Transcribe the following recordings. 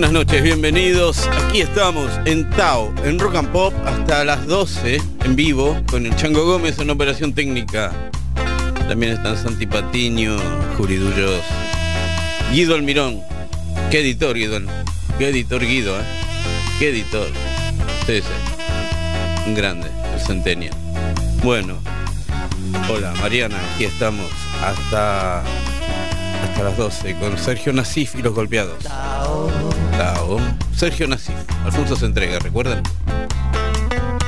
Buenas noches, bienvenidos. Aquí estamos en Tao, en Rock and Pop, hasta las 12 en vivo con el Chango Gómez en operación técnica. También están Santi Patiño, Juridullos, Guido Almirón. Qué editor, Guido. Qué editor, Guido, ¿eh? Qué editor. Sí, sí. Un grande, el Centennial. Bueno, hola Mariana, aquí estamos hasta hasta las 12 con Sergio Nasif y los golpeados. Tao. Sergio Nasif, Alfonso se entrega, ¿recuerdan?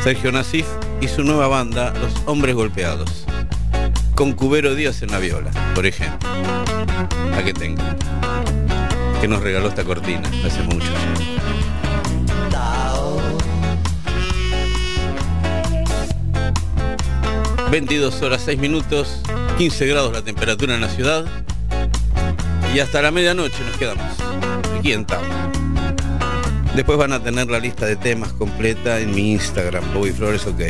Sergio Nasif y su nueva banda, Los Hombres Golpeados. Con Cubero Díaz en la viola, por ejemplo. A que tenga. Que nos regaló esta cortina hace mucho. 22 horas 6 minutos, 15 grados la temperatura en la ciudad. Y hasta la medianoche nos quedamos aquí en. Después van a tener la lista de temas completa en mi Instagram, Bobby Flores OK.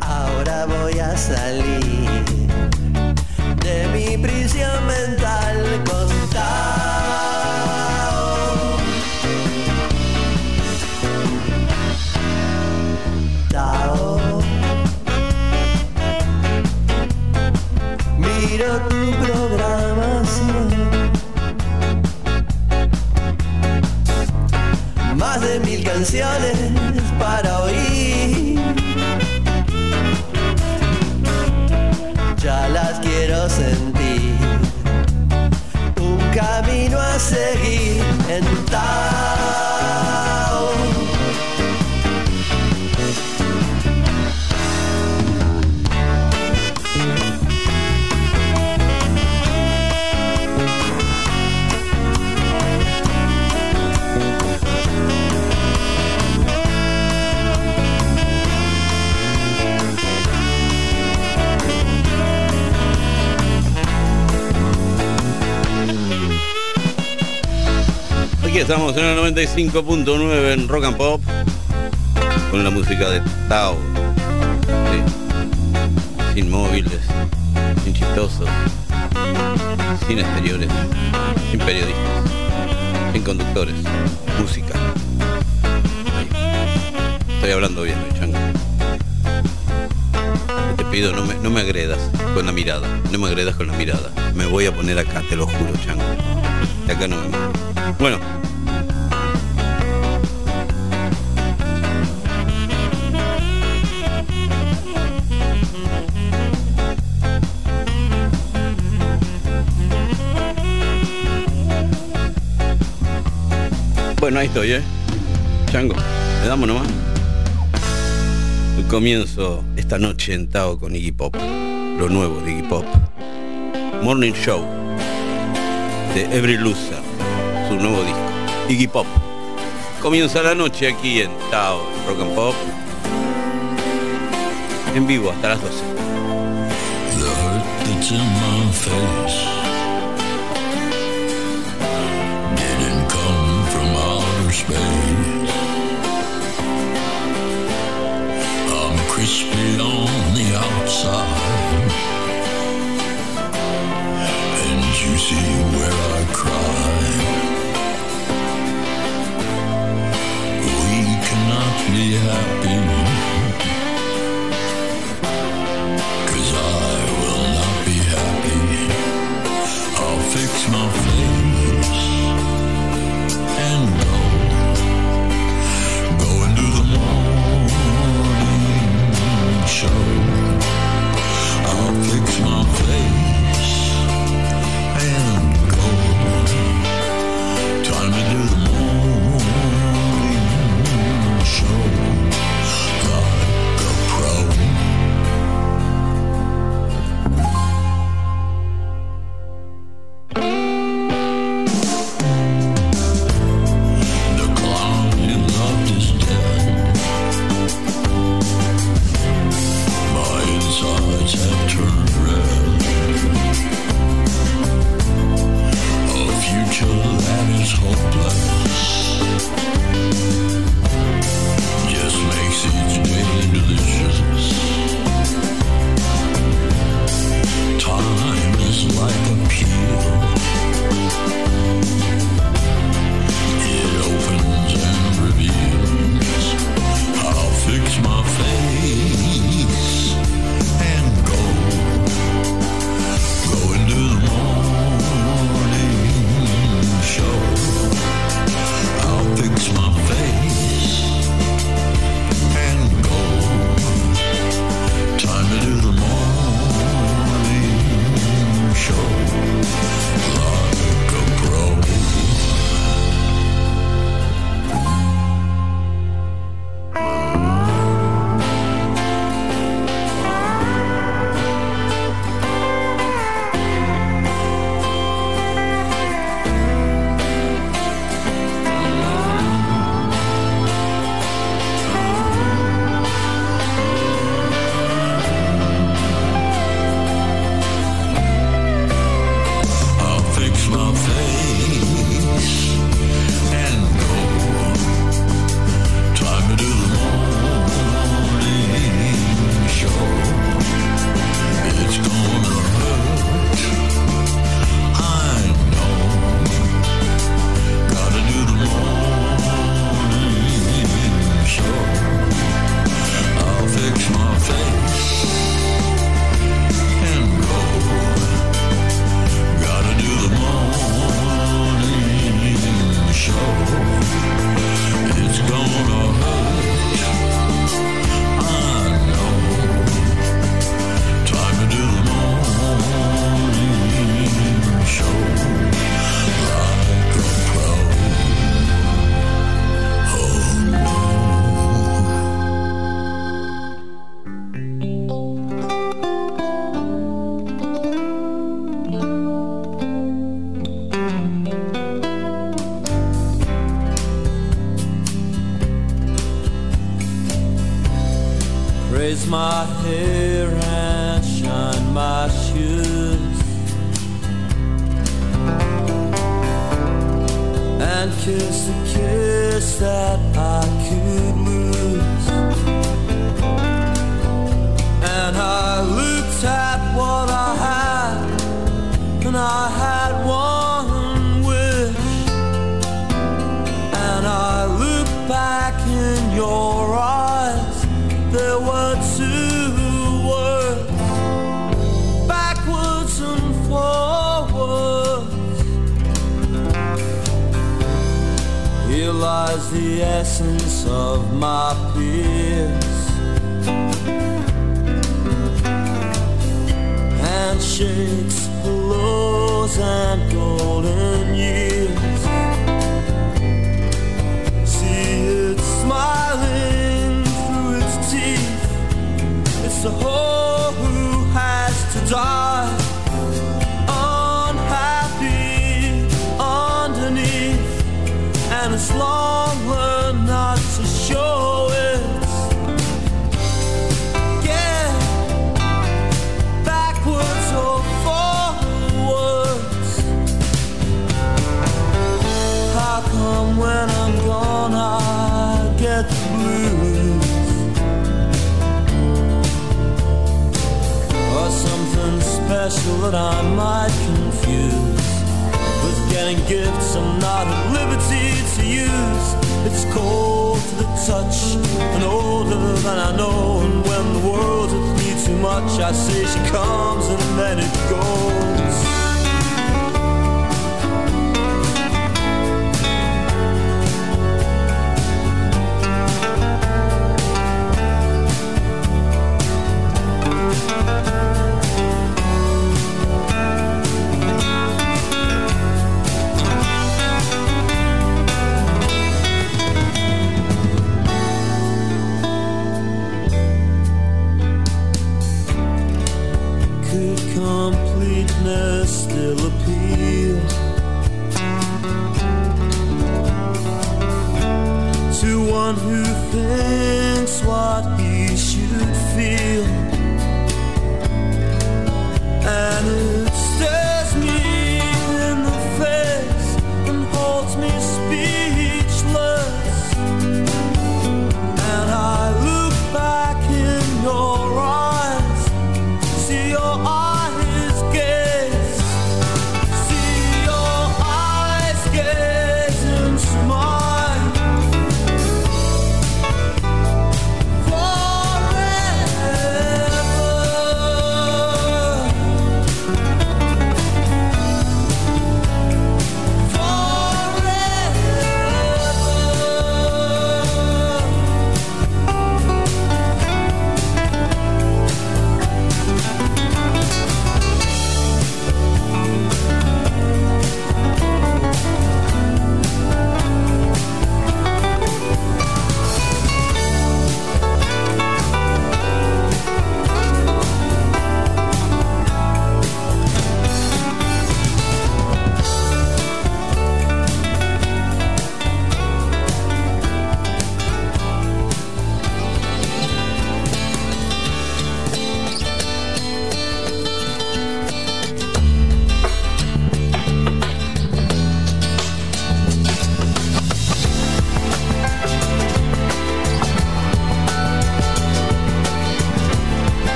Ahora voy a salir canciones para oír. Ya las quiero sentir. Un camino a seguir en Tao. Aquí estamos en el 95.9 en Rock and Pop con la música de Tao. Sin móviles, sin chistosos, sin exteriores, sin periodistas, sin conductores, música. Estoy hablando bien, chango. Te pido, no me, no me agredas con la mirada, no me agredas con la mirada. Me voy a poner acá, te lo juro, chango. De acá no me. Bueno, Bueno, ahí estoy, ¿eh? Chango, le damos nomás. Comienzo esta noche en Tao con Iggy Pop. Lo nuevo de Iggy Pop. Morning Show de Every Loser. Su nuevo disco. Iggy Pop. Comienza la noche aquí en Tao Rock and Pop. En vivo hasta las 12. The hurt that's in my face space. I'm crispy on the outside and juicy where I cry. We cannot be happy.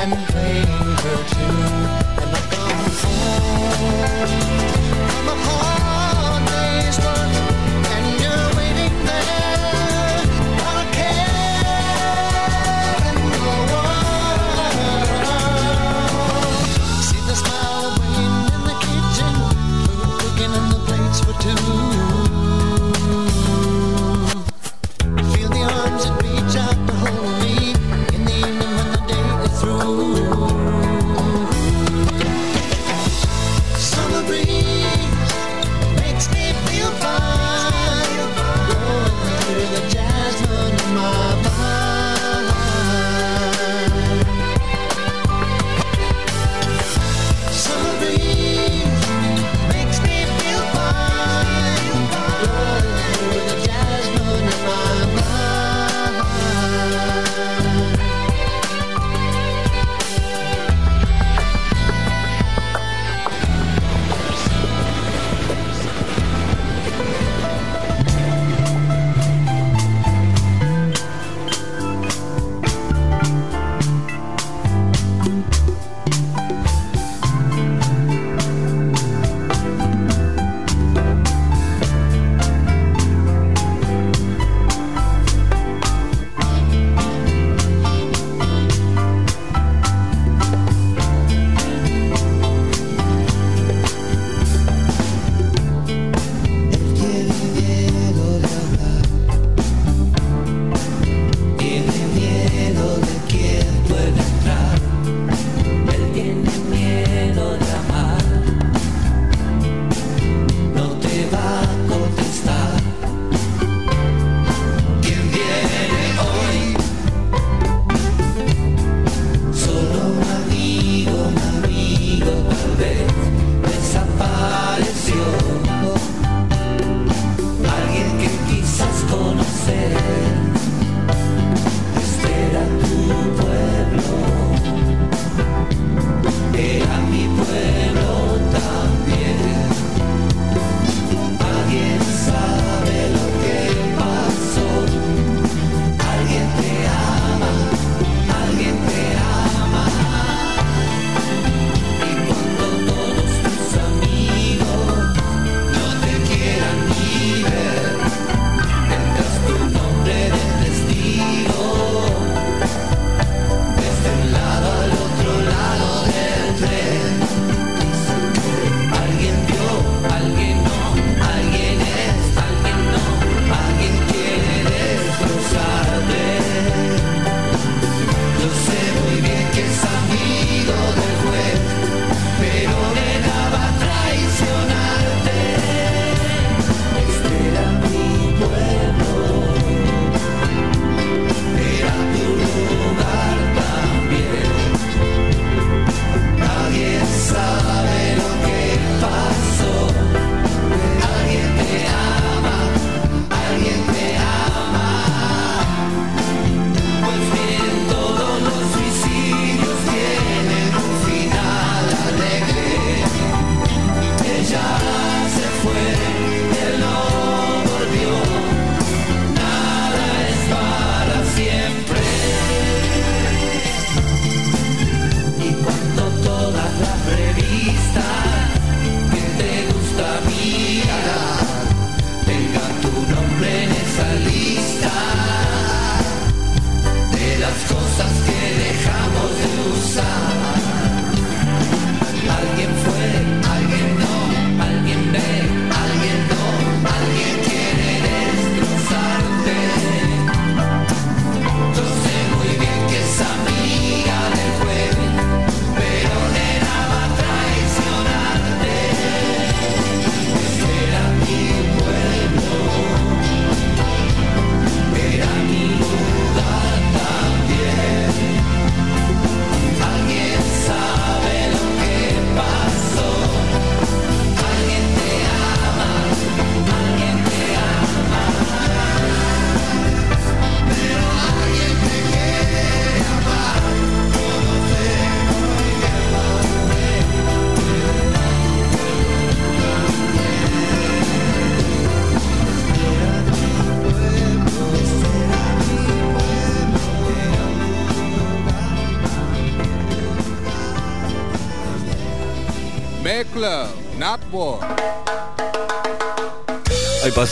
and bring her to another home. I'm a hard day's work.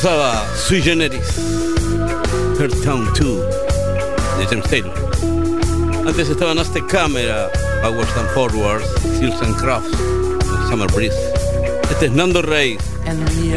pasaba Sui Generis, Her Town 2 de James Taylor. Antes estaban Aztec Camera, Powers and Forwards, Seals and Crafts, Summer Breeze. Este es Nando Rey. And the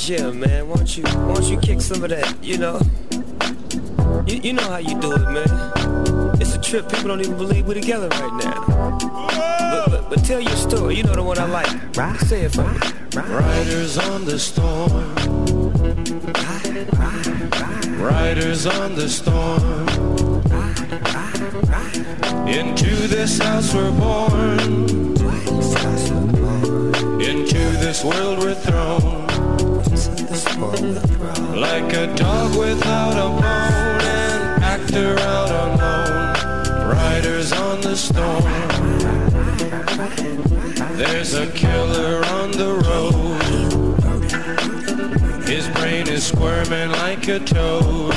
Hey yo, Jim, man, why don't you why don't you kick some of that, you know? You, you know how you do it, man. It's a trip. People don't even believe we're together right now. But, but, but tell your story. You know the one I like. Right. Say it for me. Riders on the storm. Riders on the storm. Into this house we're born. Into this world we're thrown. Like a dog without a bone, an actor out alone. Riders on the storm. There's a killer on the road. His brain is squirming like a toad.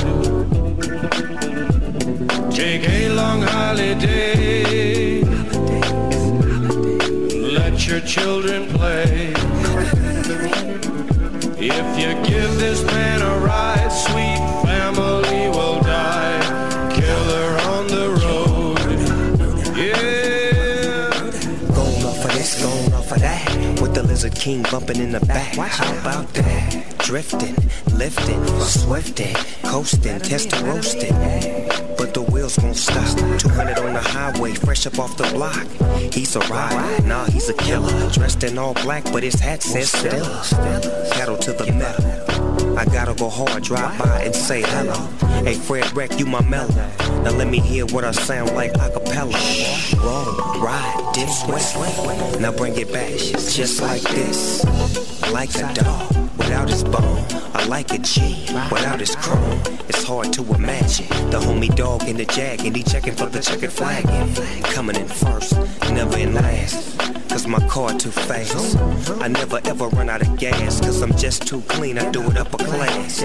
Take a long holiday. Let your children play. If you give this man a ride, sweet family will die. Killer on the road. Yeah. Going off of this, going off of that. With the Lizard King bumping in the back. How about that? Drifting, lifting, swifting, coasting, testing, roasting. Wheels won't stop. 200 on the highway, fresh up off the block. He's a rider, nah, he's a killer. Dressed in all black, but his hat says Stella. Pedal to the metal. I gotta go hard, drive by and say hello. Hey, Fred Wreck, you my mellow. Now let me hear what I sound like a cappella. Roll, ride, dip, sweat. Now bring it back, just like this. Like a dog without his bone. I like a G without his chrome. It's hard to imagine the homie dog in the jag and he checking for the checkered flag. Coming in first, never in last. Cause my car too fast. I never ever run out of gas. Cause I'm just too clean, I do it upper class.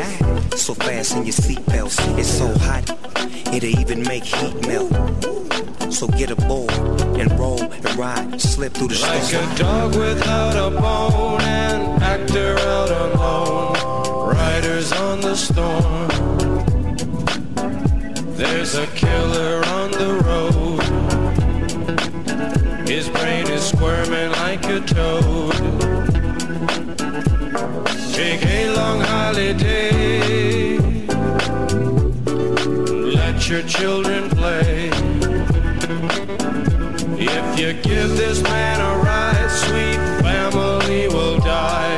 So fast in your seatbelts, it's so hot, it'll even make heat melt. So get a aboard and roll and ride, slip through the Like storm. a dog without a bone, an actor out alone. Riders on the storm. There's a killer on the road. His brain is squirming like a toad. Take a long holiday. Let your children play. If you give this man a ride, sweet family will die.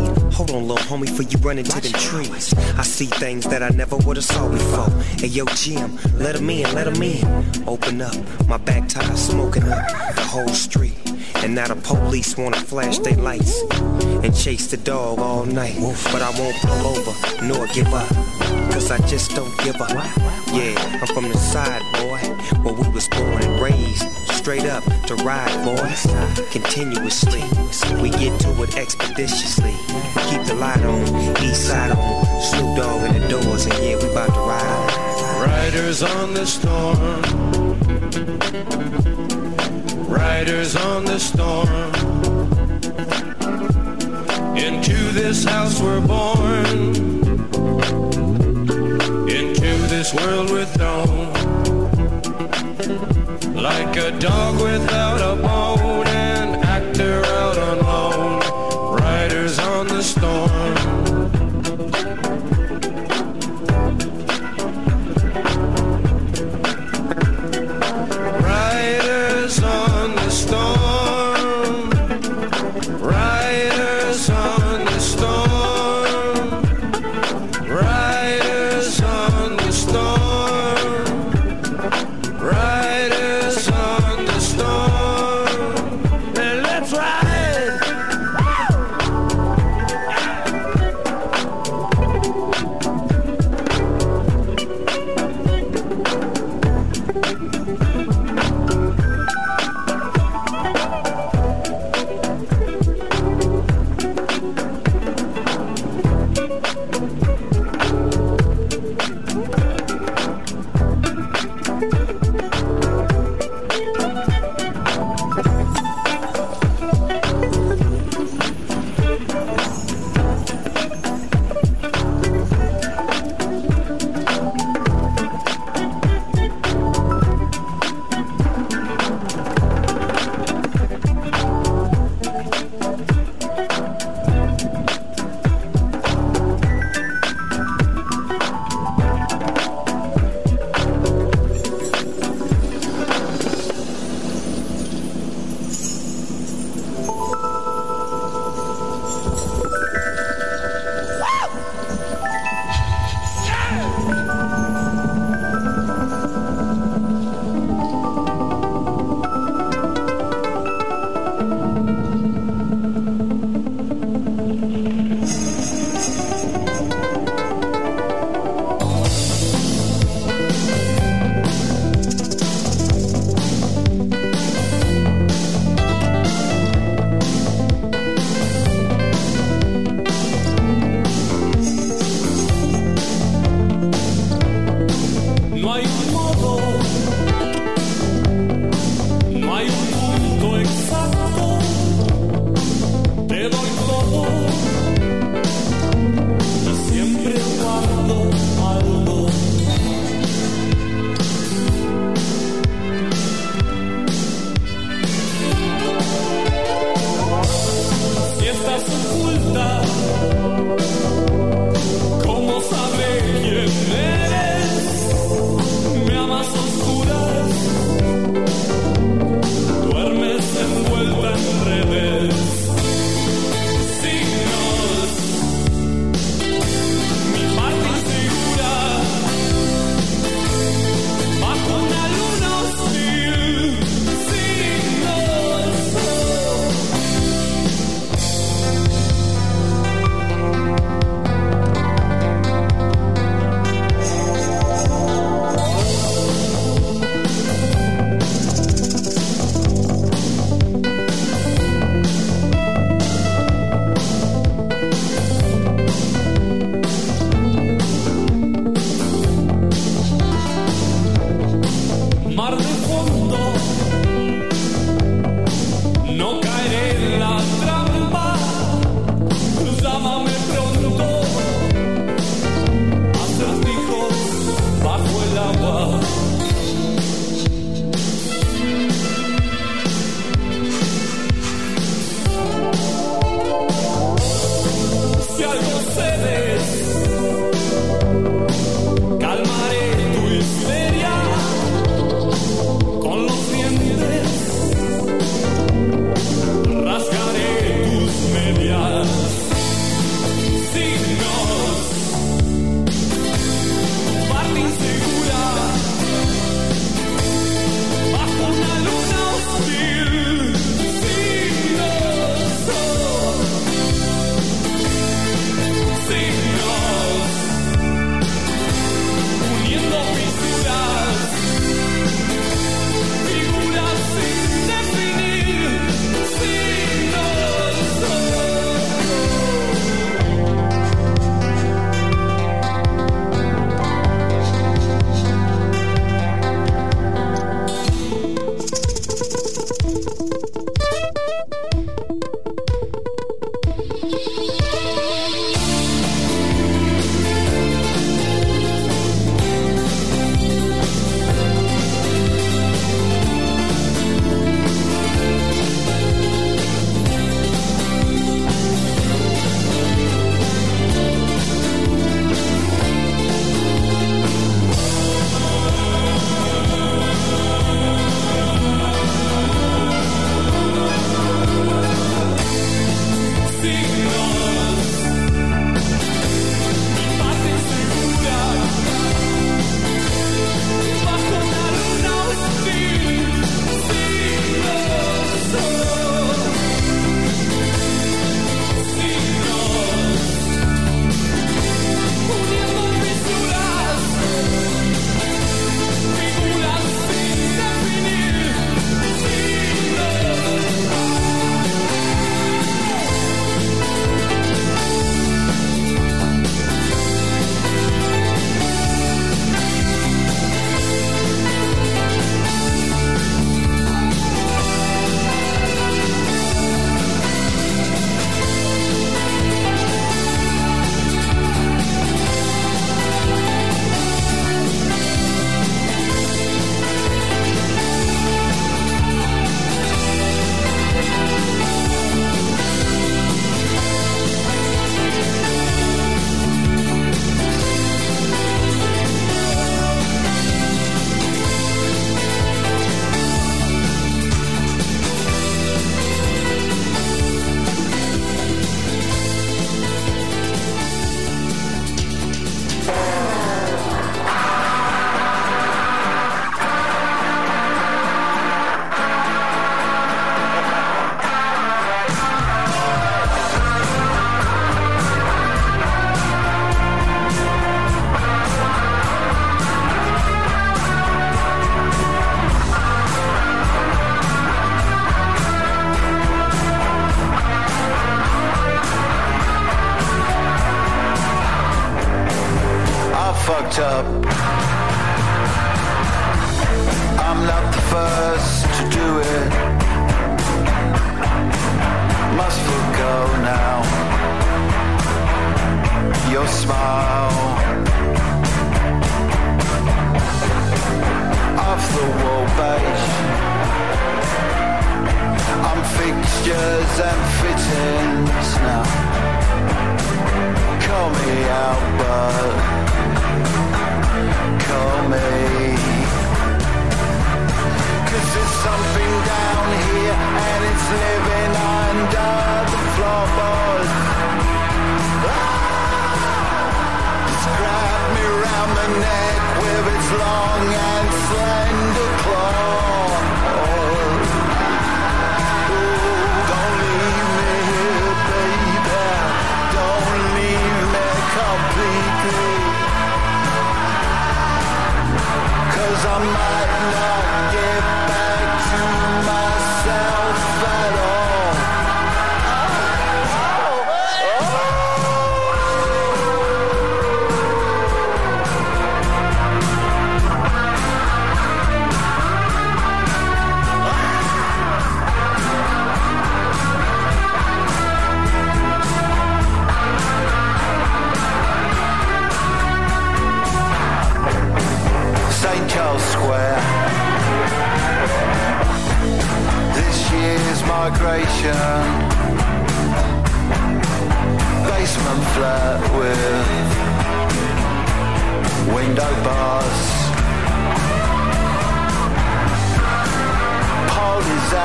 Hold on, little homie, for you run into them trees. I see things that I never would've saw before. Hey, yo, Jim, let 'em in, let 'em in. Open up, my back tire smoking up the whole street. And now the police wanna flash their lights and chase the dog all night. But I won't pull over nor give up. Cause I just don't give up. Yeah, I'm from the side, boy, where we was born and raised. Straight up to ride, boys. Continuously, we get to it expeditiously. Keep the light on, east side on. Snoop Dogg in the doors, and yeah, we about to ride. Riders on the storm. Riders on the storm. Into this house we're born. Into this world we're thrown. Like a dog without a bone,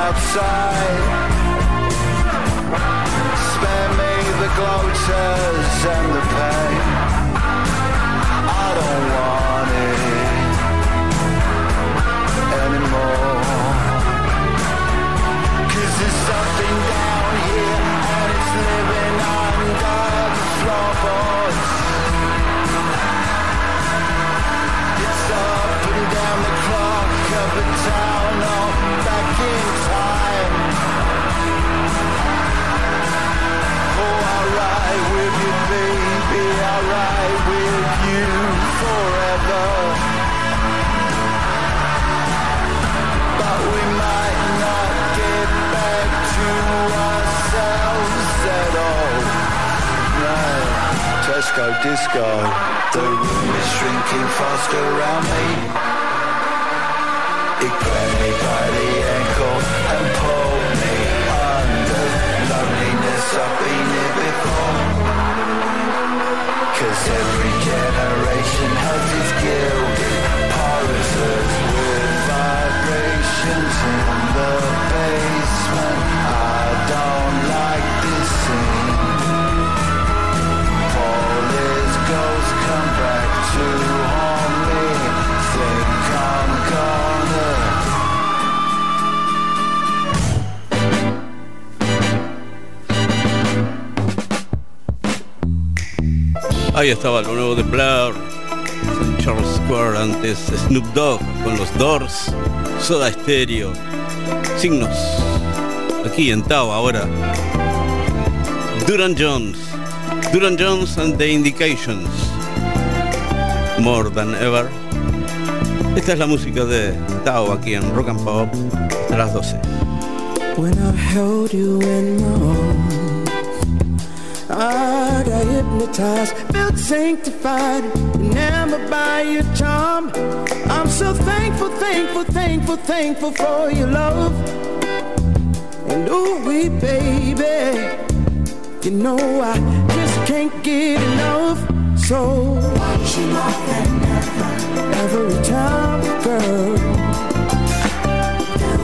outside. Spare me the gloaters and the pain. I don't want it anymore. Cause there's something down here and it's living under the floorboards. It's up and down the clock of a town with you forever. but we might not get back to ourselves at all. Tesco disco. The room is shrinking fast around me. It grabbed me by the ankle and pulled Ahí estaba lo nuevo de St. Charles Square, antes Snoop Dogg con los Doors, Soda Stereo, Signos, aquí en Tao ahora. Duran Jones, Duran Jones and the Indications, More Than Ever. Esta es la música de Tao aquí en Rock and Pop a las 12. When I held you in my arms, I got hypnotized, felt sanctified, enamored by your charm. I'm so thankful, thankful, thankful, thankful for your love. And ooh, we baby, you know I just can't get enough. So want you more than ever, every time, girl.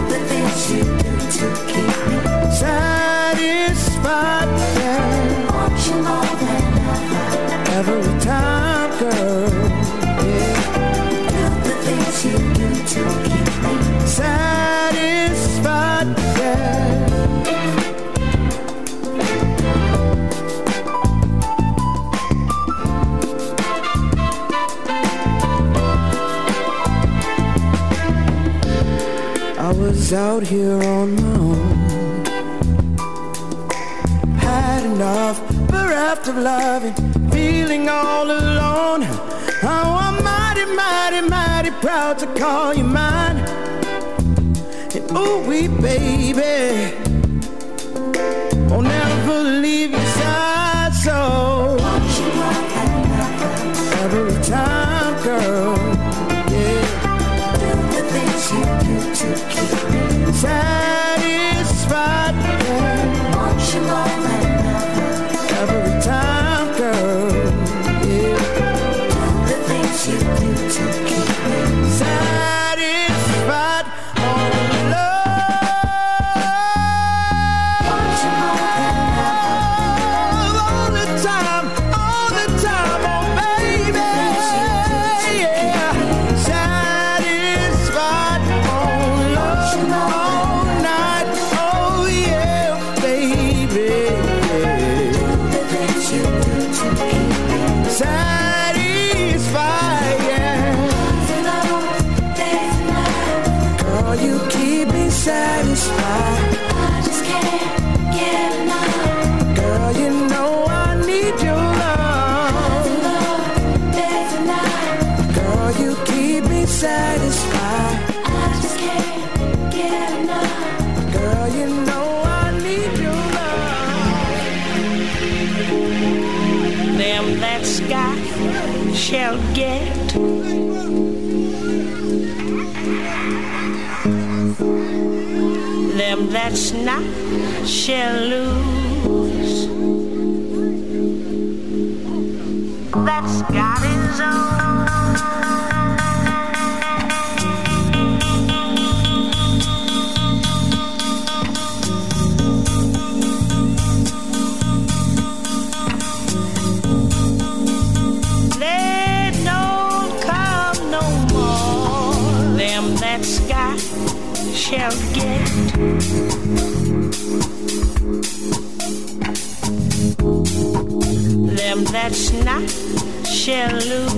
The things you do to keep me satisfied, out here on my own. Had enough, bereft of loving, feeling all alone. Oh, I'm mighty, mighty, mighty proud to call you mine. And ooh, we baby, won't never leave your side. So shall lose. Shannon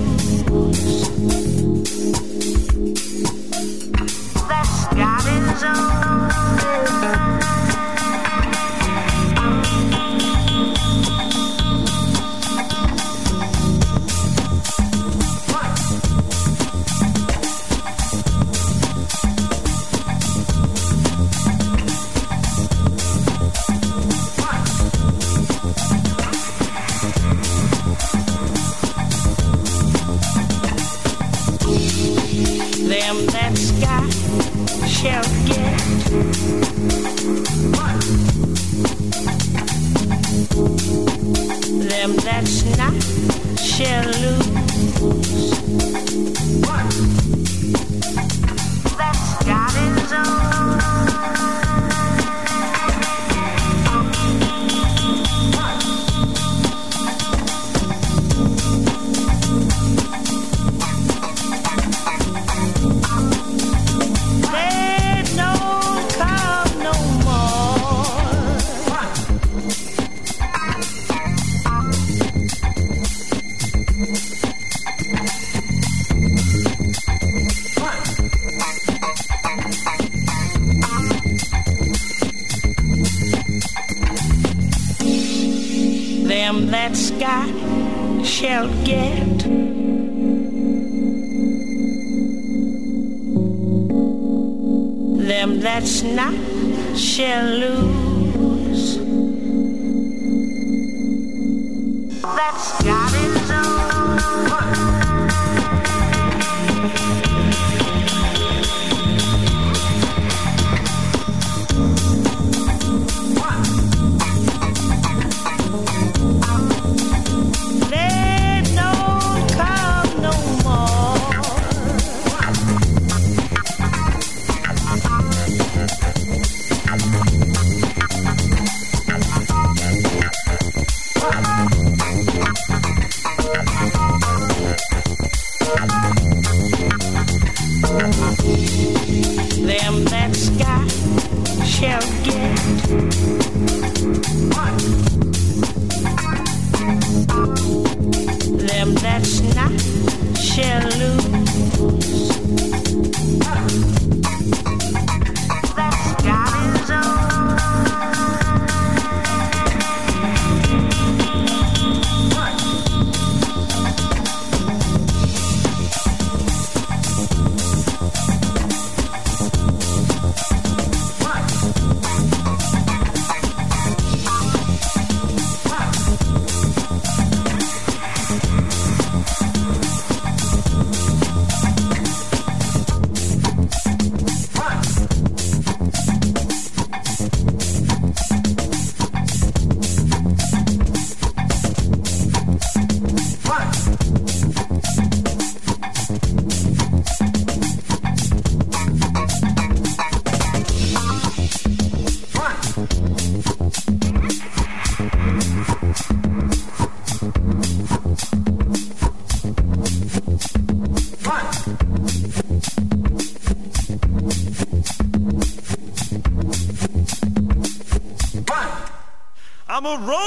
him that Scott shall get. Them that's not shall lose. That's I'm a.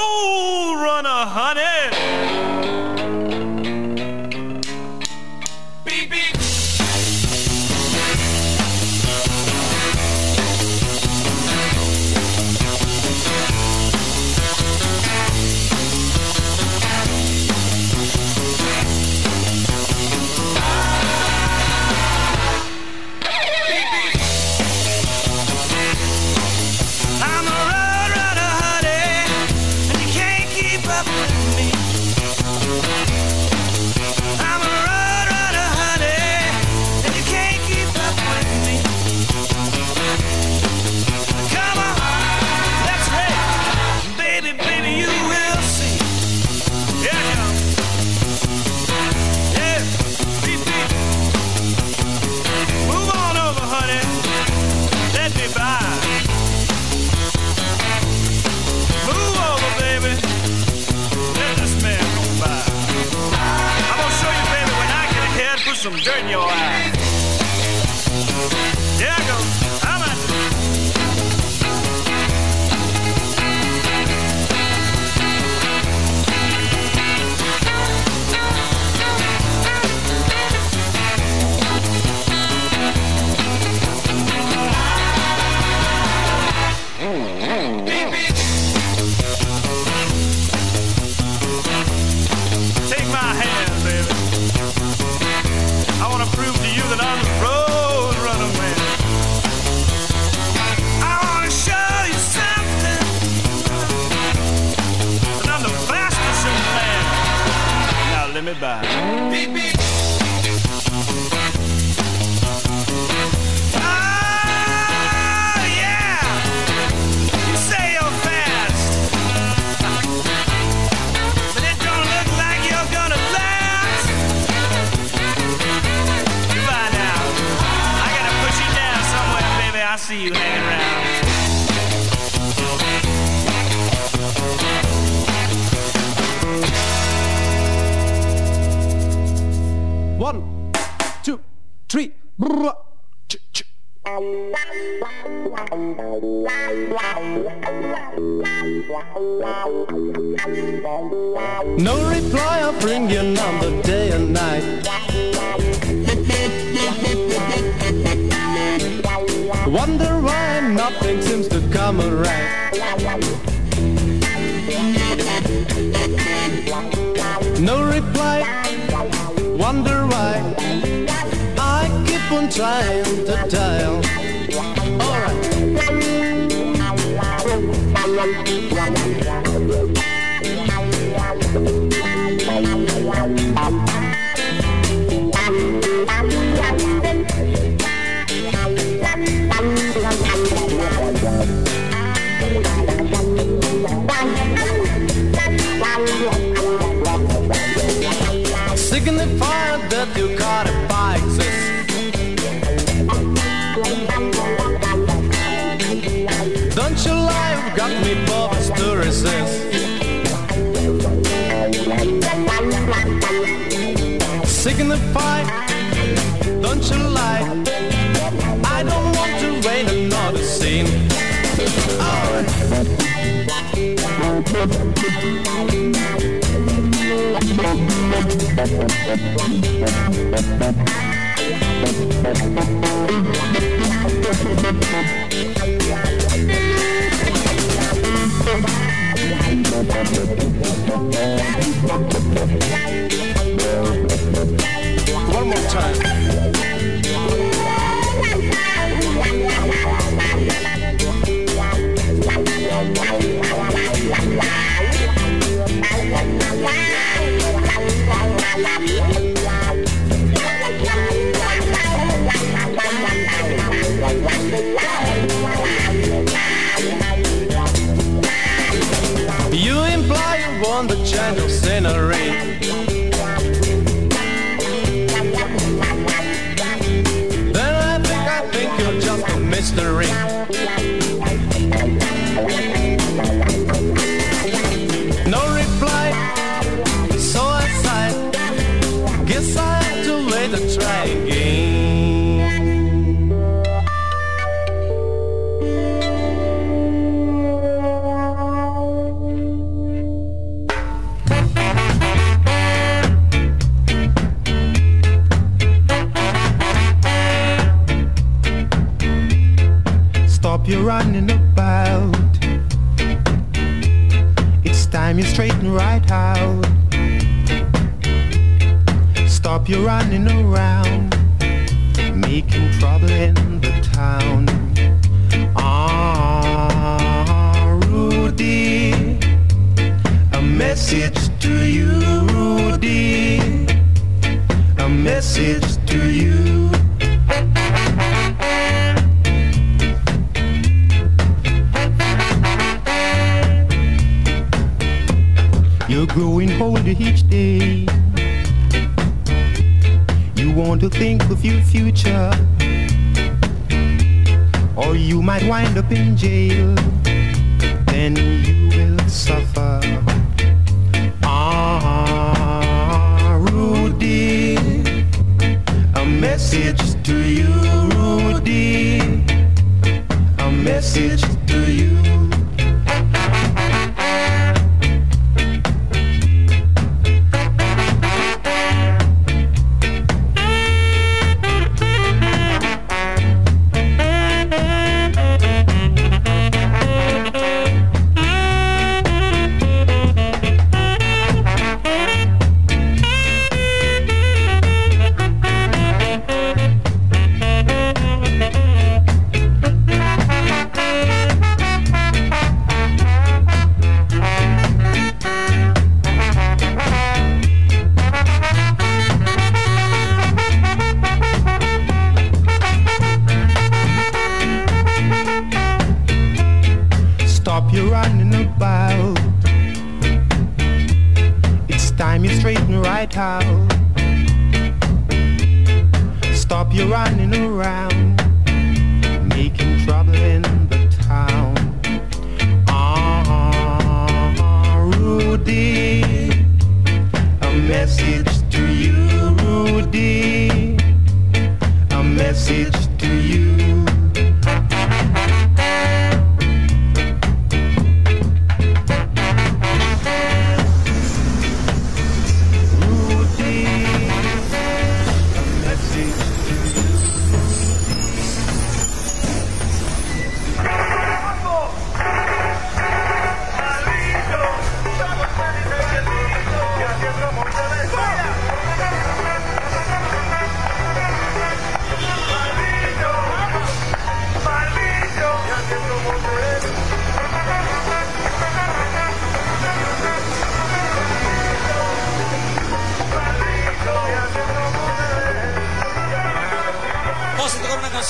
scenery.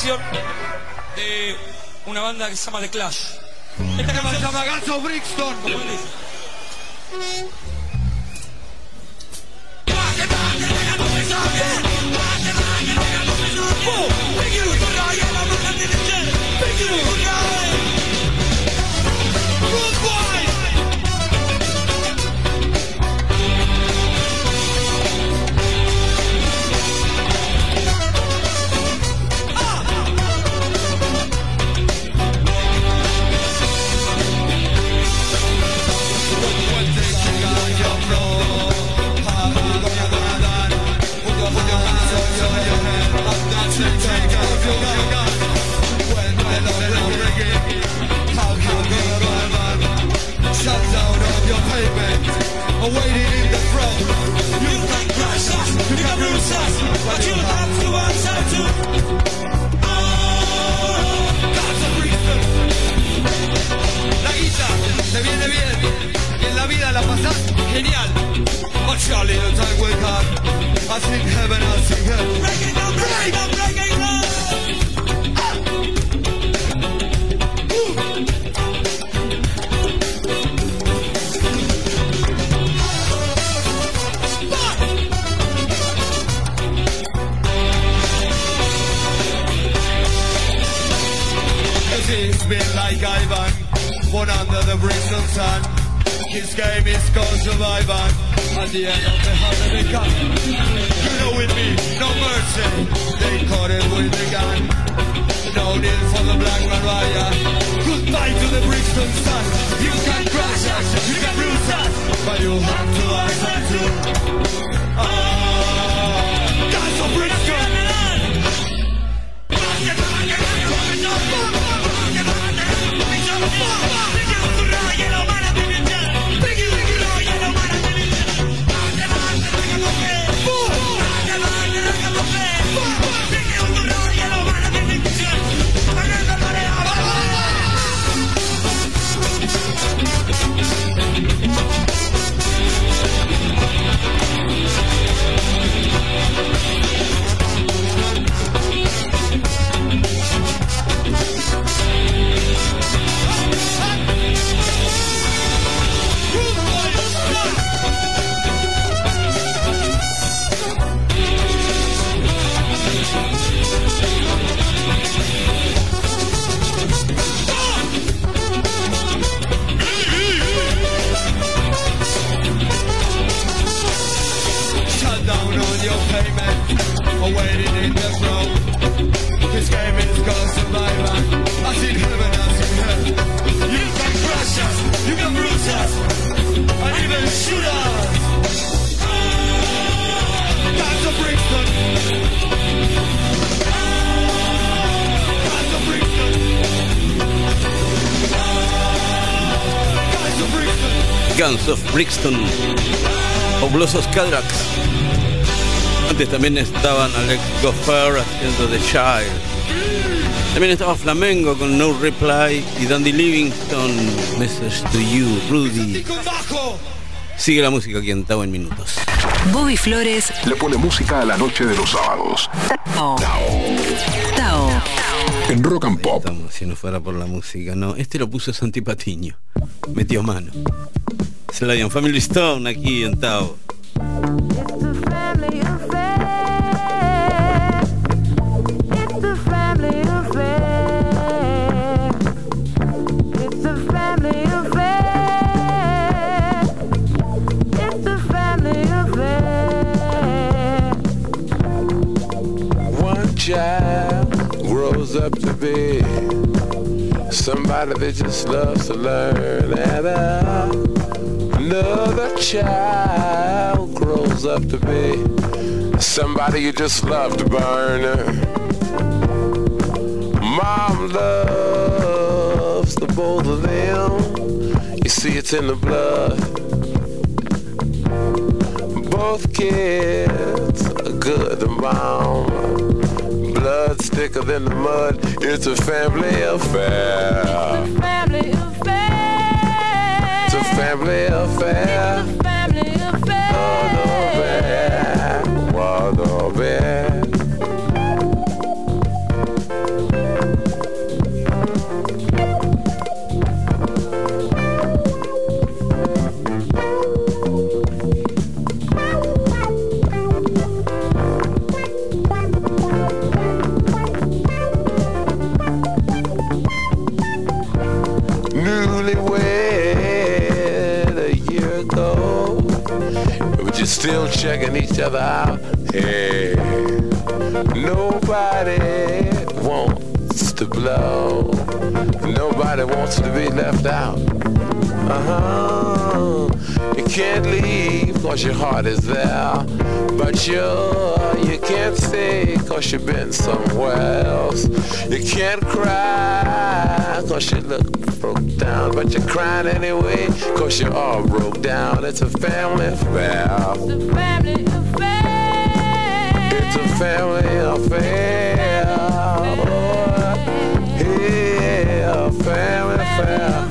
De una banda que se llama The Clash. Esta canción se llama Guns of Brixton. Waiting La guita te viene bien y en la vida la pasas genial. The time. I sing heaven, I sing hell. Down, breaking down, breaking down. gonna sun. His game is called survival. At the end of the hunt they come. You know with me, no mercy. They caught him with a gun. No deal for the black Mariah. Goodbye to the Brixton Sun. You can crush us, you can bruise us, but you have to answer. too. Ah, that's Brixton. It Guns of Brixton, Fabulosos Cadillacs. Antes también estaban Alex Goffer haciendo The Child. También estaba Flamengo con No Reply y Dandy Livingston, Message to You, Rudy. Sigue la música aquí en Tao en minutos. Bobby Flores Le pone música a la noche de los sábados. Tao. Tao. En Rock and Pop. Estamos, si no fuera por la música, no. Este lo puso Santi Patiño. Metió mano. lá, é uma família Stone né, aqui então. up to be somebody that just loves to learn and uh another child grows up to be somebody you just love to burn. Mom loves the both of them. You see, it's in the blood. Both kids are good mom. Blood thicker than the mud. It's a family affair. Family affair. It's a family affair. Family affair. Oh, still checking each other out. Hey, nobody wants to blow. Nobody wants to be left out. Uh-huh. You can't leave cause your heart is there. But you, you can't stay cause you've been somewhere else. You can't cry cause you look down. But you're crying anyway cause you're all broke down. It's a family affair. It's a Family affair. It's a family affair. Yeah, family affair. Family affair.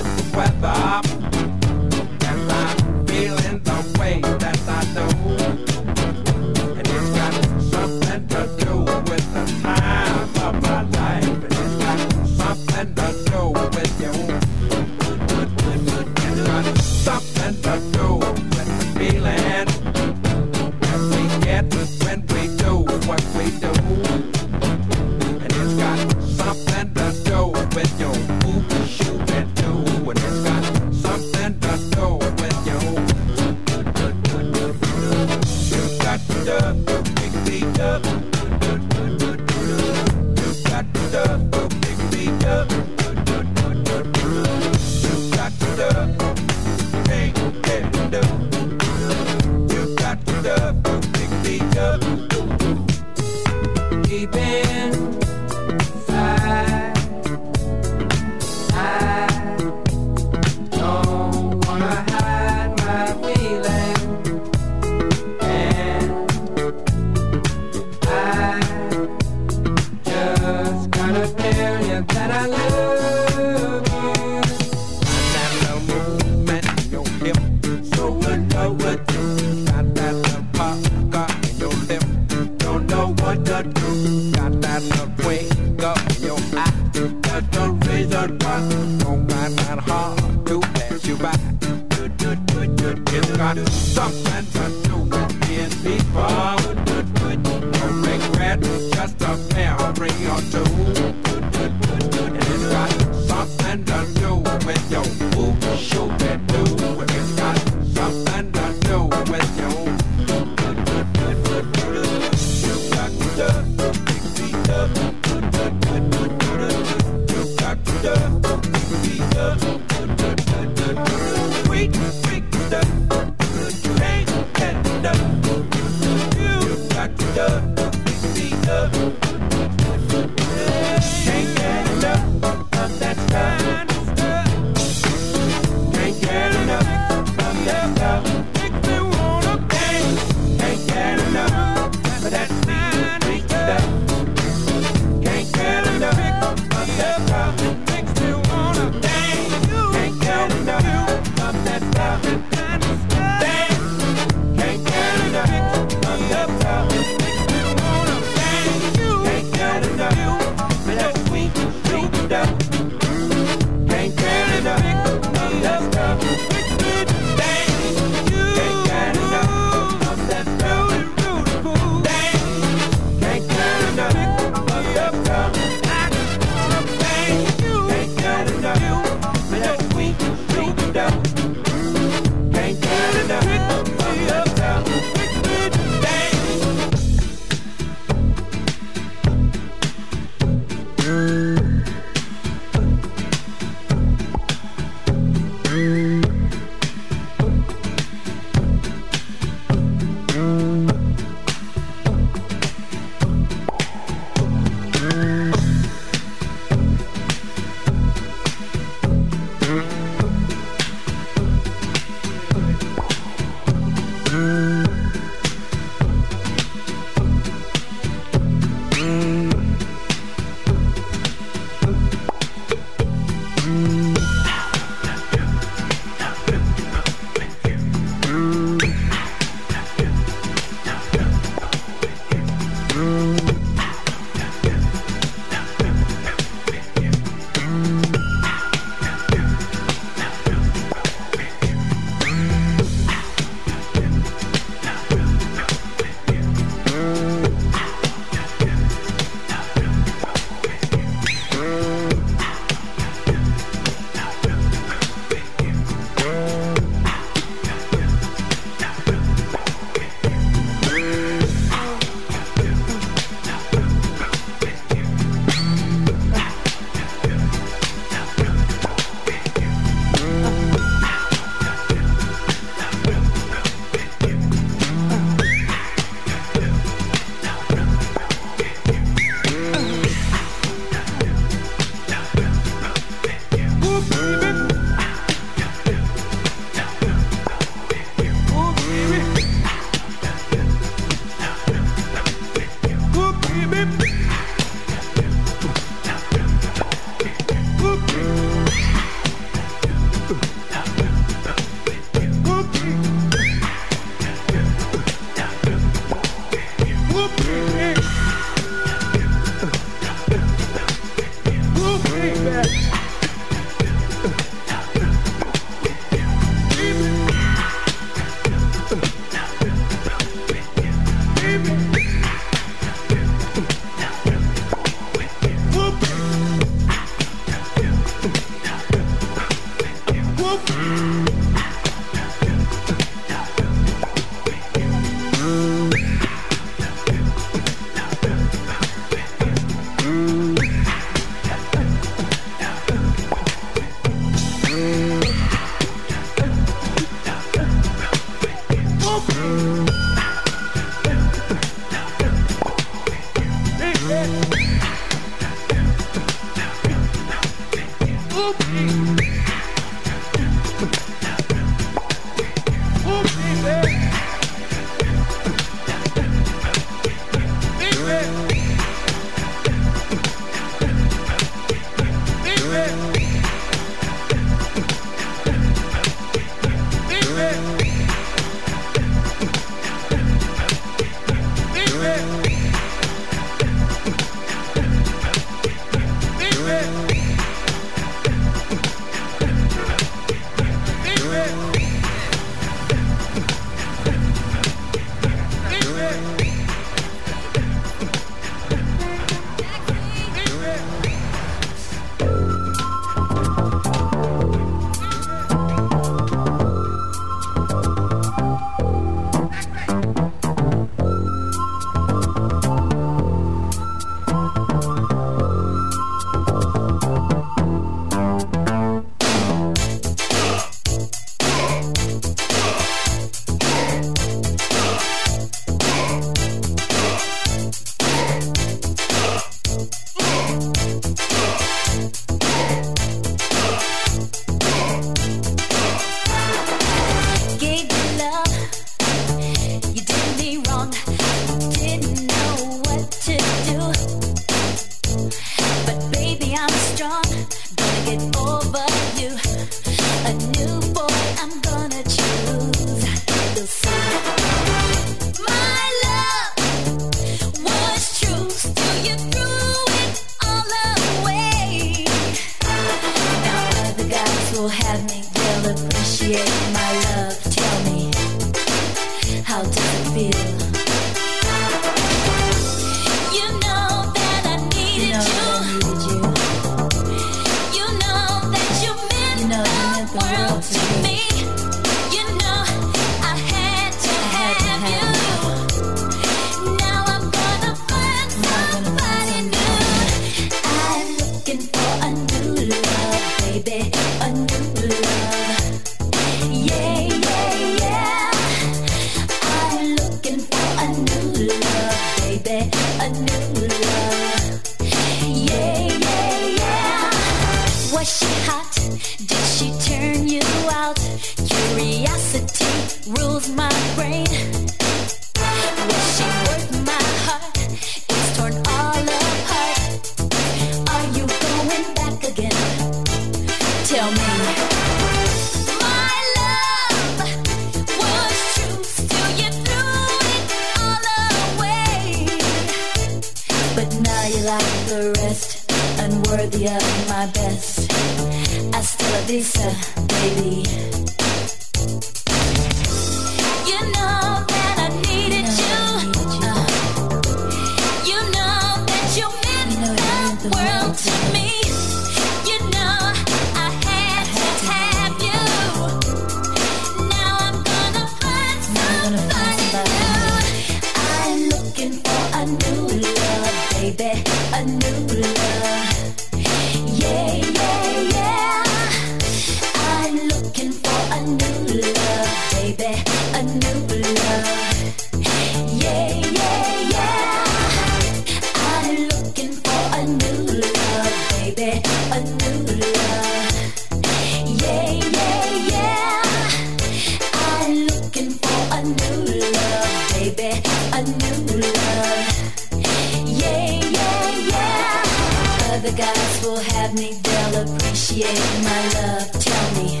my love, tell me,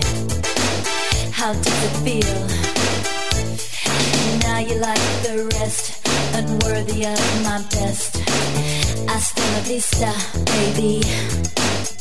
how does it feel? Now you like the rest, unworthy of my best. Hasta la vista, baby.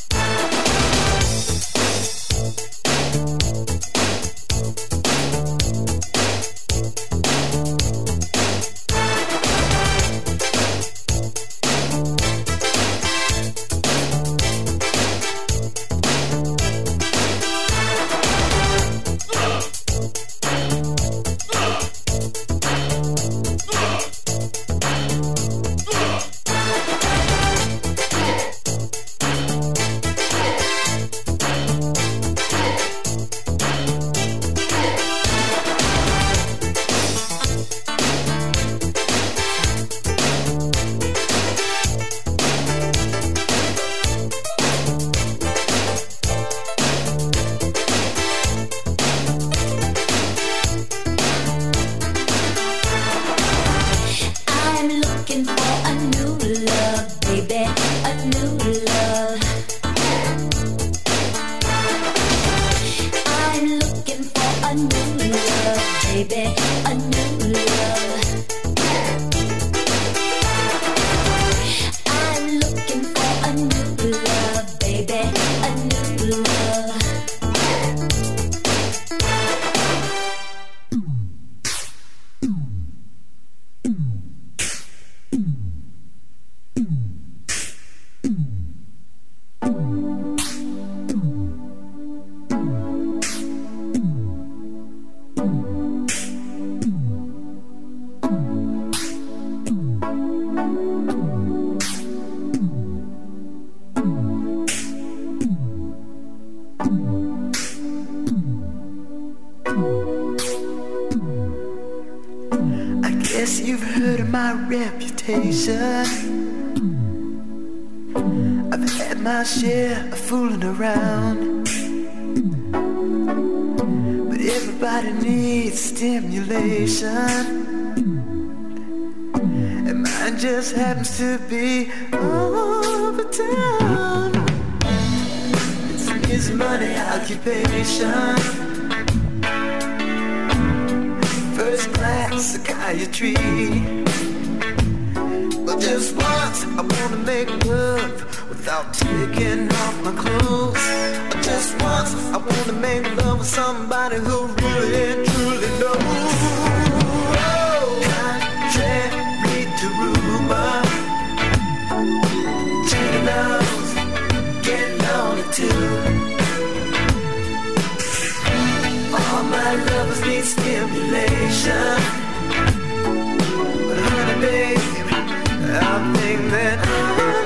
that I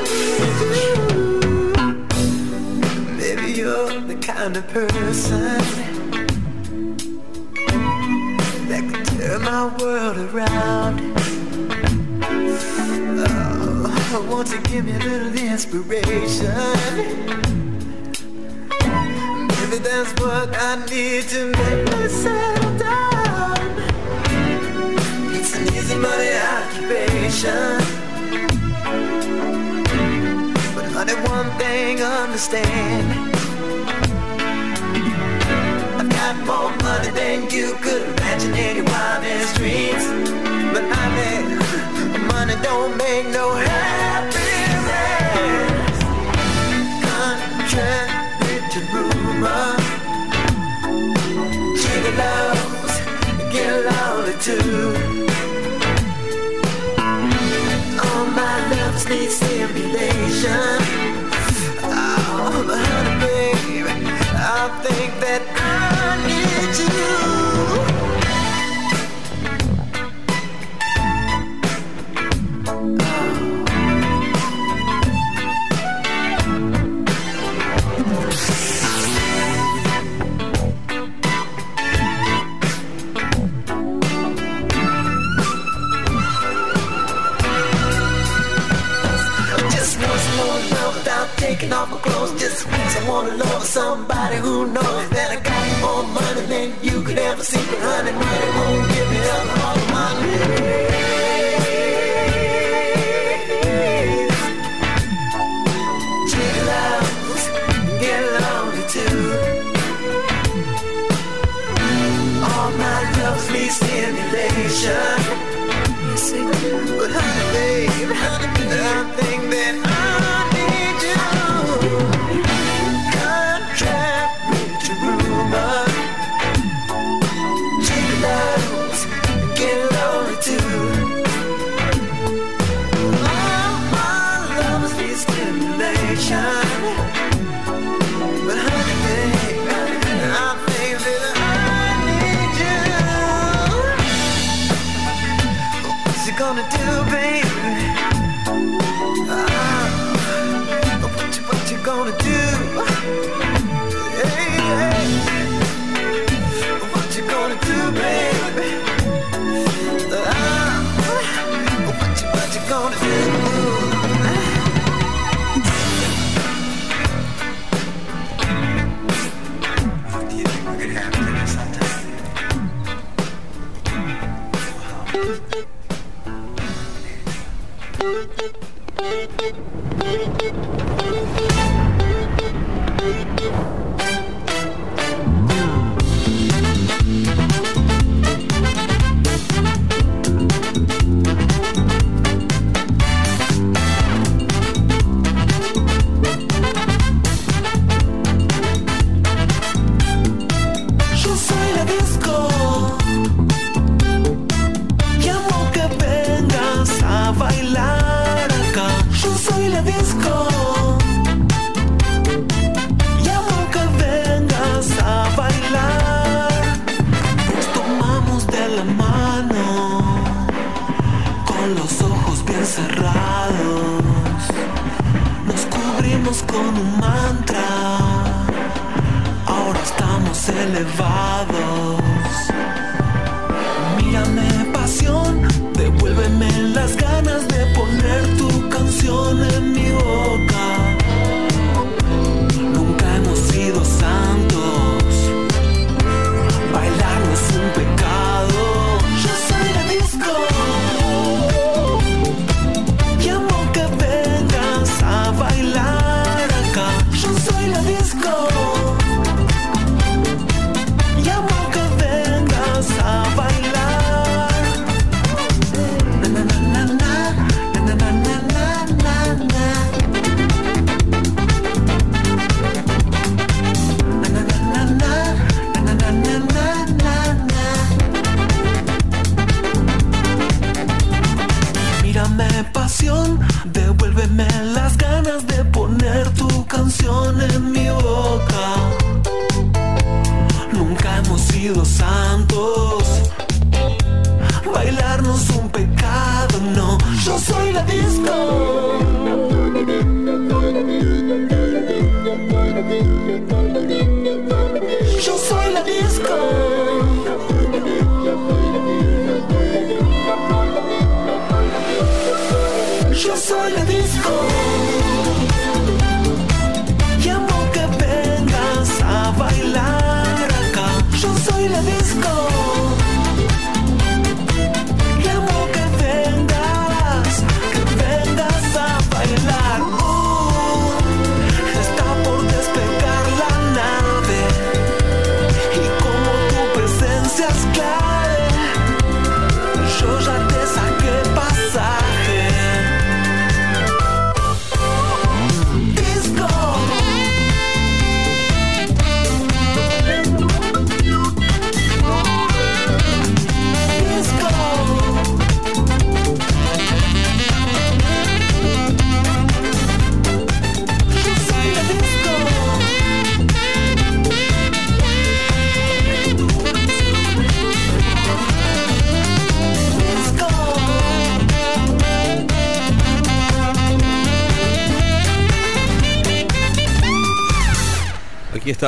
need you. Maybe you're the kind of person that can turn my world around. Oh, won't you give me a little inspiration? Maybe that's what I need to make myself down. It's an easy money occupation. Honey, one thing understand. I've got more money than you could imagine any wildest dreams. But honey, money don't make no happiness. Contrary to rumor, gigolos get lonely too. All my loves need stimulation. That I need you. Wanna love somebody who knows that I got more money than you could ever see. But honey, money won't give me up all my needs. Gigolos get lonely too. All my loves need stimulation. But honey, babe, honey, I that I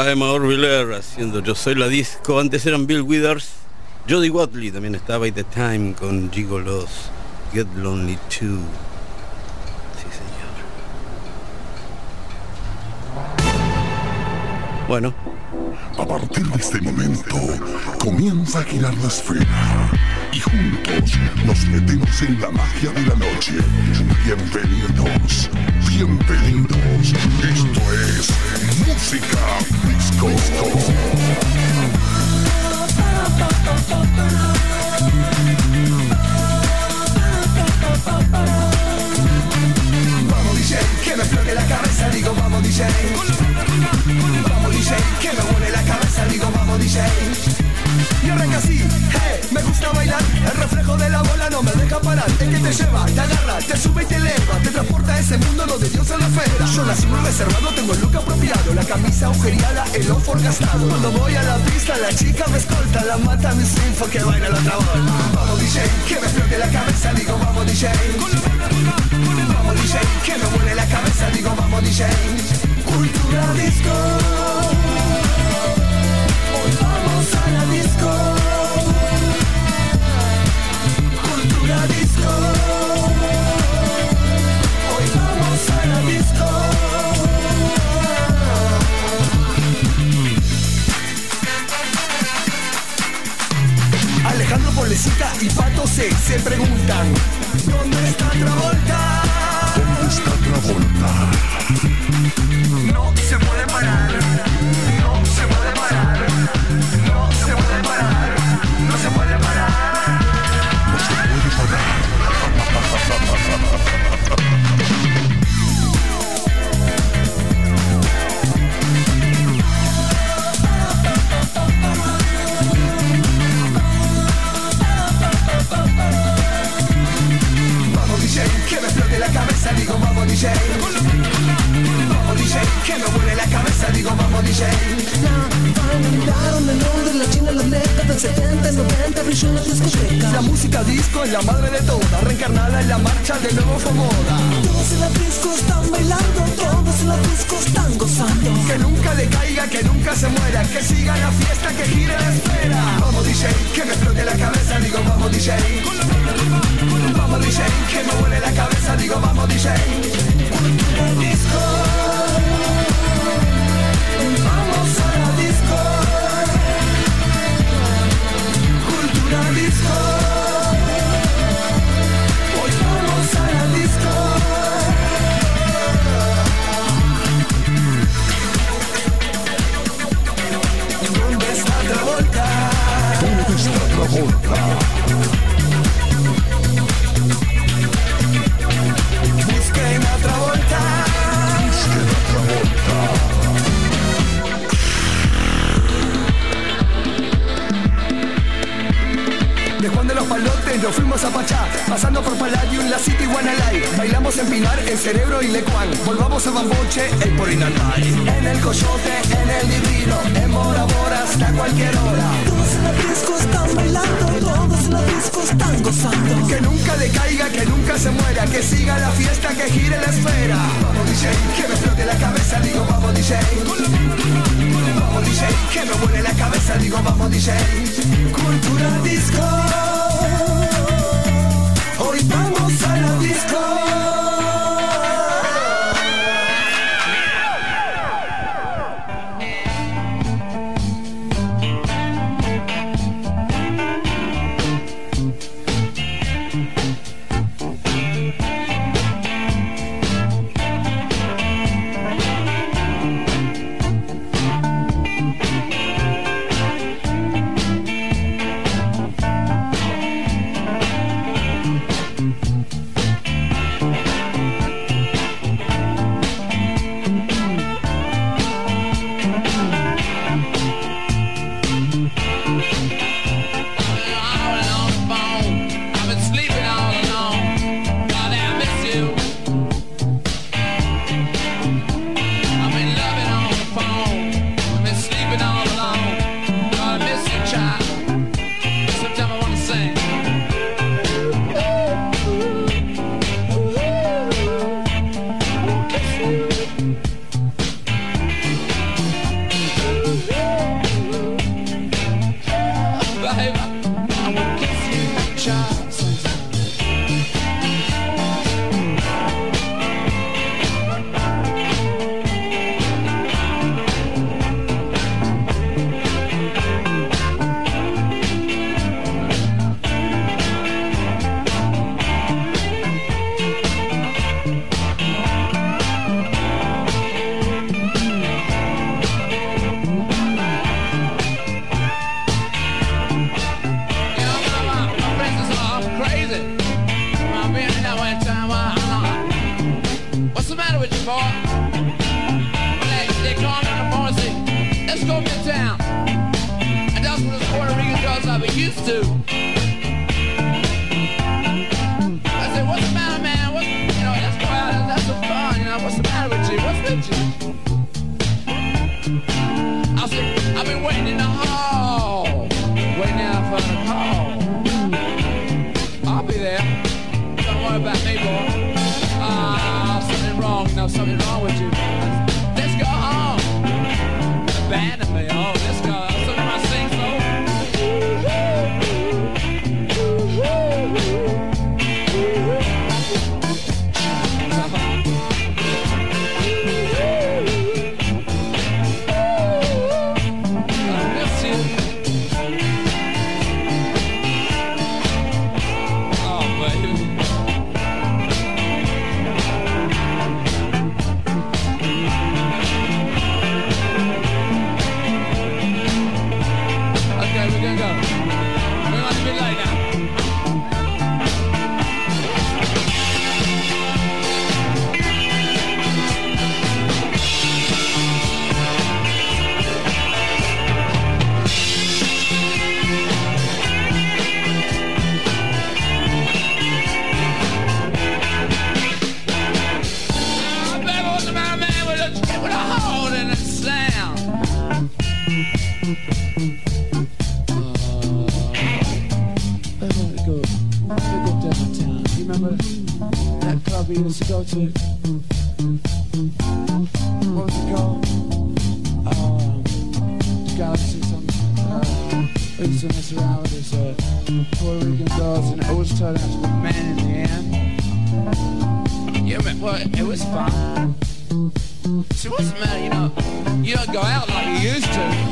está Emma Orviller haciendo Yo Soy la Disco. Antes eran Bill Withers. Jody Watley también estaba By The Time con Gigolos. Get Lonely Too. Sí, señor. Bueno, A partir de este momento comienza a girar la esfera y juntos nos metemos en la magia de la noche. Bienvenidos, bienvenidos. Esto es música disco. Vamos DJ, que me explote la cabeza, digo vamos DJ. Vamos DJ, que me vuele la cabeza, digo vamos DJ. Y arranca así, hey, me gusta bailar, el reflejo de la bola no me deja parar, es que te lleva, te agarra, te sube y te eleva, te transporta a ese mundo donde Dios se la espera. Yo nací muy reservado, tengo el look apropiado, la camisa agujereada, el ofor gastado. Cuando voy a la pista, la chica me escolta, la mata mi sinfo que baila la otra bola. Vamos DJ, que me explote la cabeza, digo vamos DJ. Vamos DJ, que me vuele la cabeza, digo vamos DJ. Cultura disco. Disco. Cultura disco. Hoy vamos a la disco. Alejandro Polecita y Pato C se preguntan ¿Dónde está Travolta? ¿Dónde está Travolta? No se puede parar. dico Papa DJ DJ, que me vuele la cabeza, digo vamos DJ. Bailaron en Londres, la China, las décadas 70, 90, brilló en la discoteca. La música disco es la madre de todas, reencarnada en la marcha de nuevo fue moda. Todos en la disco están bailando, todos en la disco están gozando. Que nunca le caiga, que nunca se muera, que siga la fiesta, que gire la espera. Vamos DJ, que me explote la cabeza, digo vamos DJ. Vamos DJ, que me vuele la cabeza, digo vamos DJ. Disco. Cultura disco. Palotes nos fuimos a Pachá, pasando por Palladium, la City, Guanalay. Bailamos en Pinar, en Cerebro y Lecuán. Volvamos a Bamboche, el Porinanay. En el Coyote, en el Divino, en Mora Mora hasta cualquier hora. Todos en la disco están bailando, todos en la disco están gozando. Que nunca le caiga, que nunca se muera, que siga la fiesta, que gire la esfera. Vamos DJ, que me explote la cabeza, digo vamos DJ. Vamos DJ, que me vuele la cabeza, digo vamos DJ. Cultura disco. Hoy vamos a la disco. I wanna go, wanna go downtown. You remember that club we used to go to? What was it called? Um, Galaxy something. Uh, we used to mess around with this Puerto Rican girls, and it always turned out to be men in the end. Yeah, man, well, it was fun. See, what's the matter? You know, you don't go out like you used to.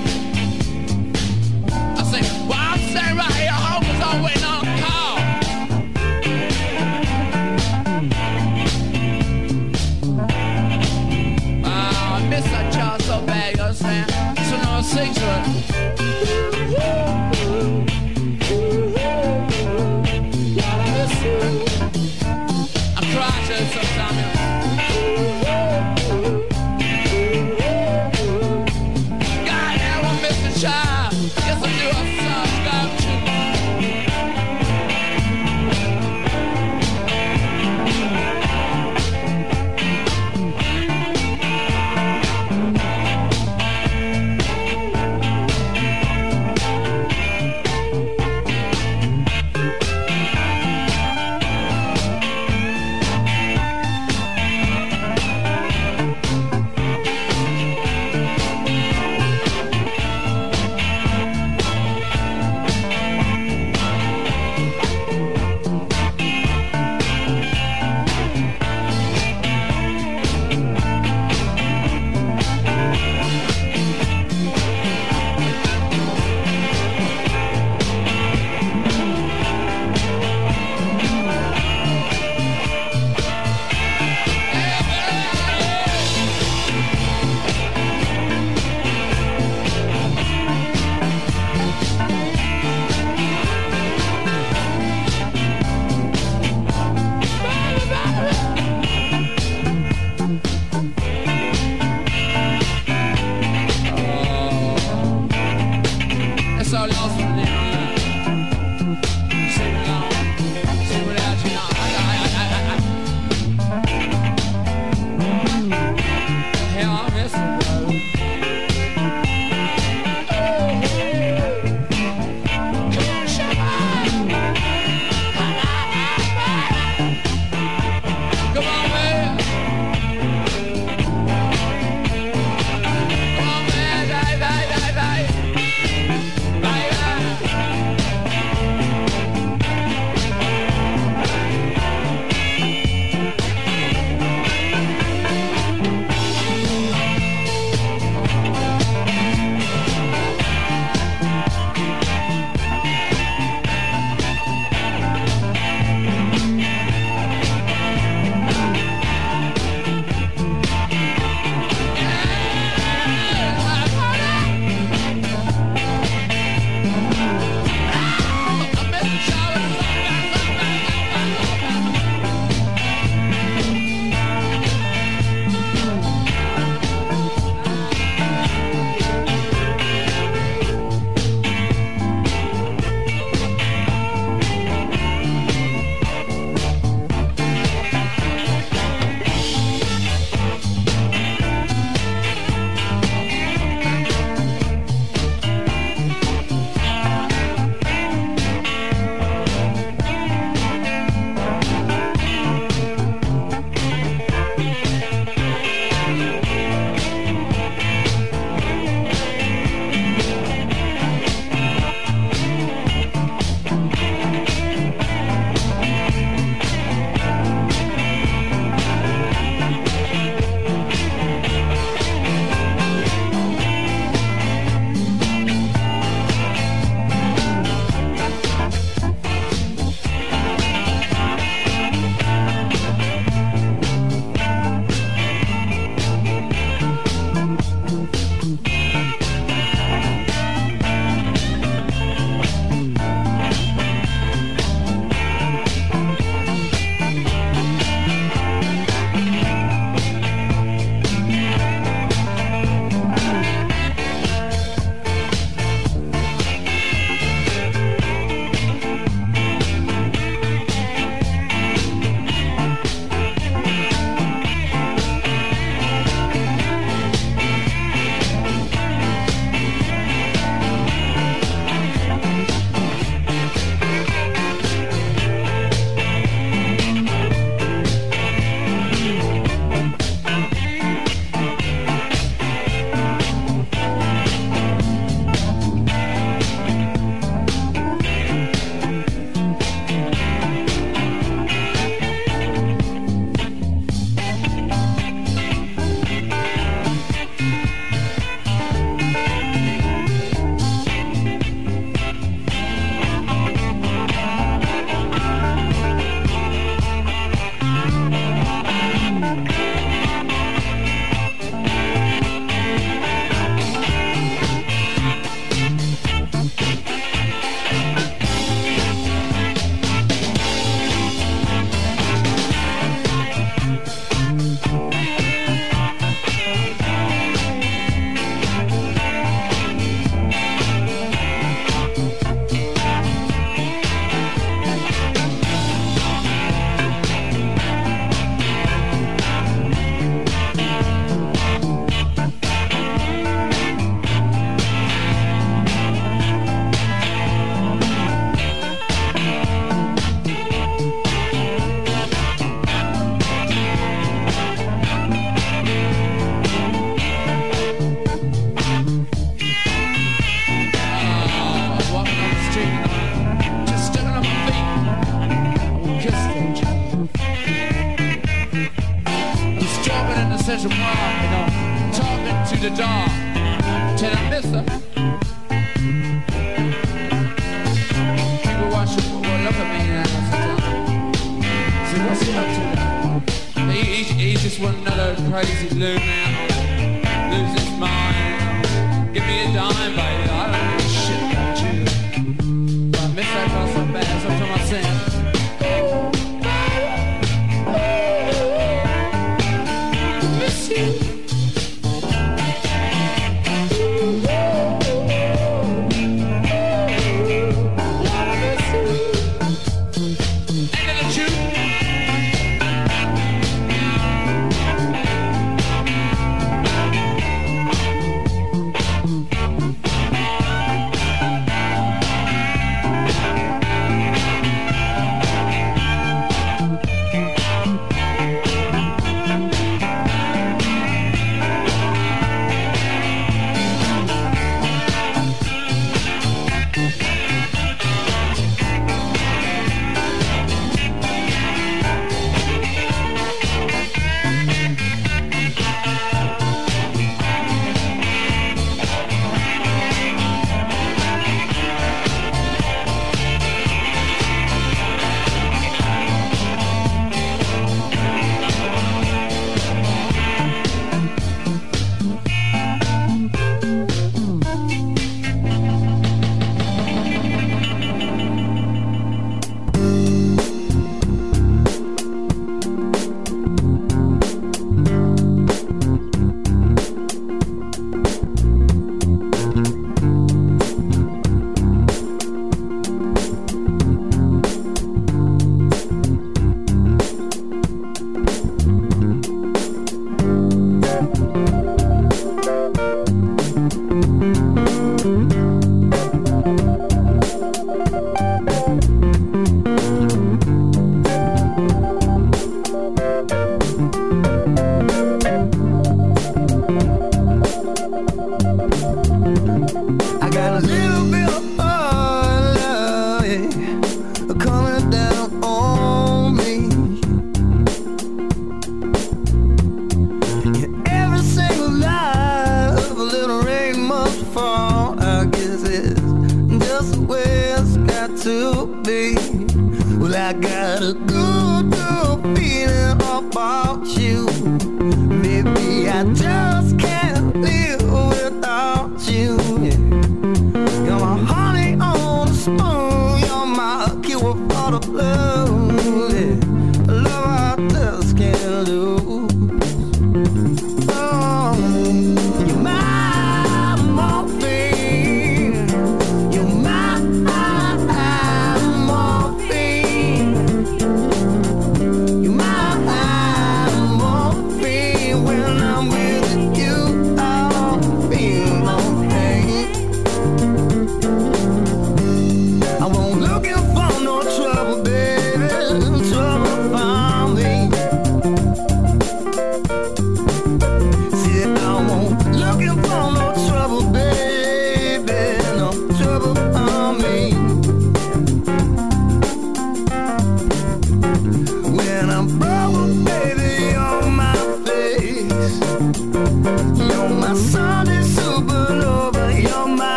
one another crazy loon out, lose his mind. Give me a dime, baby.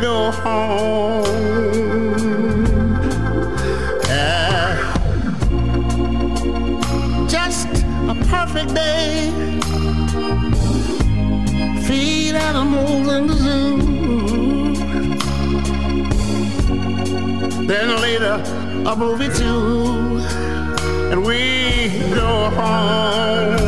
Go home. Yeah. Just a perfect day. Feed animals in the zoo. Then later, a movie too, and we go home.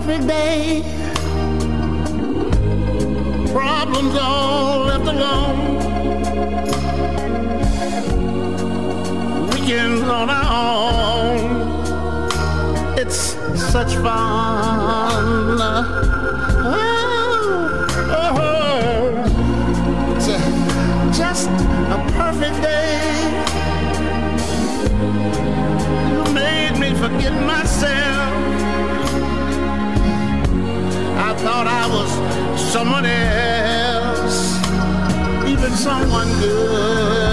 Perfect day. Problems all left alone. Weekends on our own. It's such fun. Oh, oh. oh. Ju- Just a perfect day. You made me forget myself. Thought I was someone else, even someone good.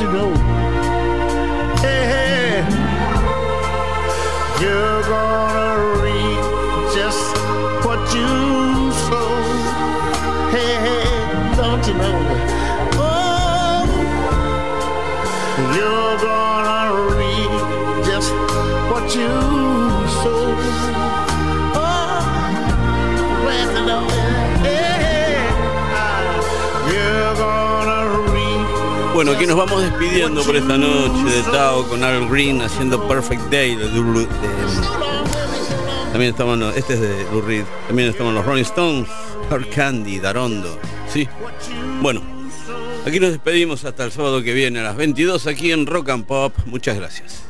You know? Bueno, aquí nos vamos despidiendo por esta noche de Tao con Al Green haciendo Perfect Day de, de- También estaban los, este es de Lou Reed. También estaban los Rolling Stones, Hard Candy, Darondo. Sí. Bueno, aquí nos despedimos hasta el sábado que viene a las 22 aquí en Rock and Pop. Muchas gracias.